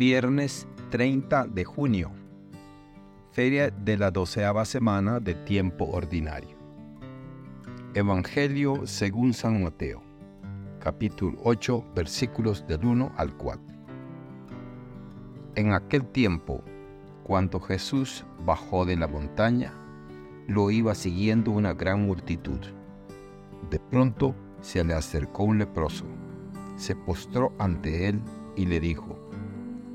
Viernes 30 de junio. Feria de la doceava semana de tiempo ordinario. Evangelio según San Mateo, capítulo 8, versículos del 1 al 4. En aquel tiempo, cuando Jesús bajó de la montaña, lo iba siguiendo una gran multitud. De pronto se le acercó un leproso, se postró ante él y le dijo,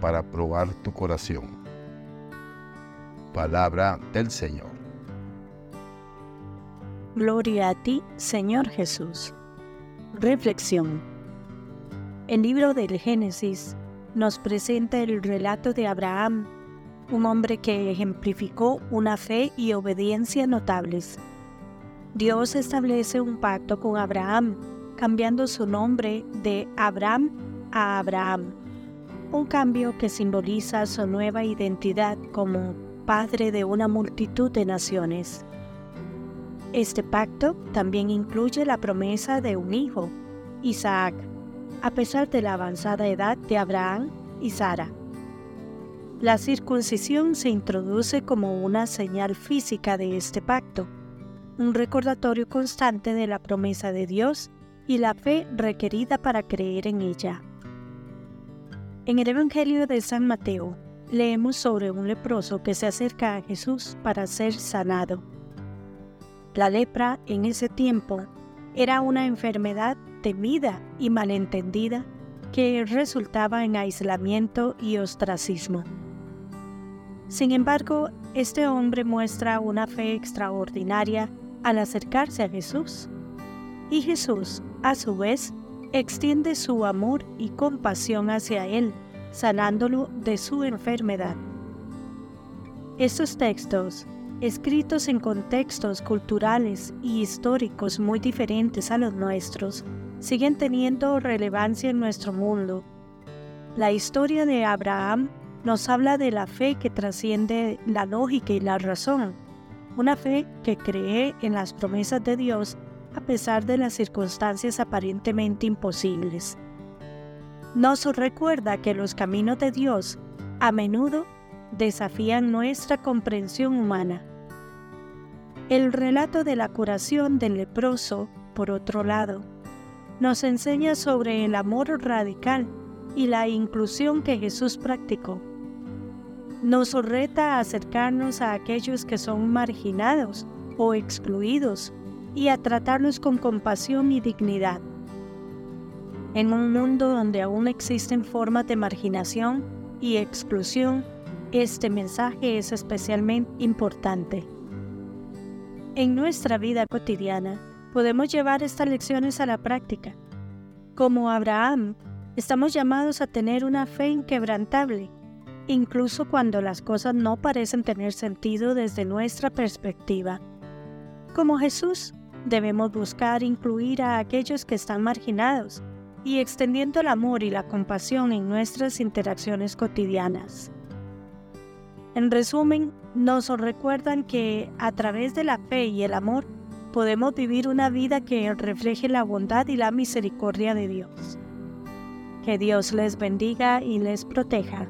para probar tu corazón. Palabra del Señor. Gloria a ti, Señor Jesús. Reflexión. El libro del Génesis nos presenta el relato de Abraham, un hombre que ejemplificó una fe y obediencia notables. Dios establece un pacto con Abraham, cambiando su nombre de Abraham a Abraham un cambio que simboliza su nueva identidad como padre de una multitud de naciones. Este pacto también incluye la promesa de un hijo, Isaac, a pesar de la avanzada edad de Abraham y Sara. La circuncisión se introduce como una señal física de este pacto, un recordatorio constante de la promesa de Dios y la fe requerida para creer en ella. En el Evangelio de San Mateo leemos sobre un leproso que se acerca a Jesús para ser sanado. La lepra en ese tiempo era una enfermedad temida y malentendida que resultaba en aislamiento y ostracismo. Sin embargo, este hombre muestra una fe extraordinaria al acercarse a Jesús. Y Jesús, a su vez, extiende su amor y compasión hacia él, sanándolo de su enfermedad. Estos textos, escritos en contextos culturales y históricos muy diferentes a los nuestros, siguen teniendo relevancia en nuestro mundo. La historia de Abraham nos habla de la fe que trasciende la lógica y la razón, una fe que cree en las promesas de Dios a pesar de las circunstancias aparentemente imposibles. Nos recuerda que los caminos de Dios a menudo desafían nuestra comprensión humana. El relato de la curación del leproso, por otro lado, nos enseña sobre el amor radical y la inclusión que Jesús practicó. Nos reta a acercarnos a aquellos que son marginados o excluidos y a tratarlos con compasión y dignidad. En un mundo donde aún existen formas de marginación y exclusión, este mensaje es especialmente importante. En nuestra vida cotidiana podemos llevar estas lecciones a la práctica. Como Abraham, estamos llamados a tener una fe inquebrantable, incluso cuando las cosas no parecen tener sentido desde nuestra perspectiva. Como Jesús, Debemos buscar incluir a aquellos que están marginados y extendiendo el amor y la compasión en nuestras interacciones cotidianas. En resumen, nos recuerdan que a través de la fe y el amor podemos vivir una vida que refleje la bondad y la misericordia de Dios. Que Dios les bendiga y les proteja.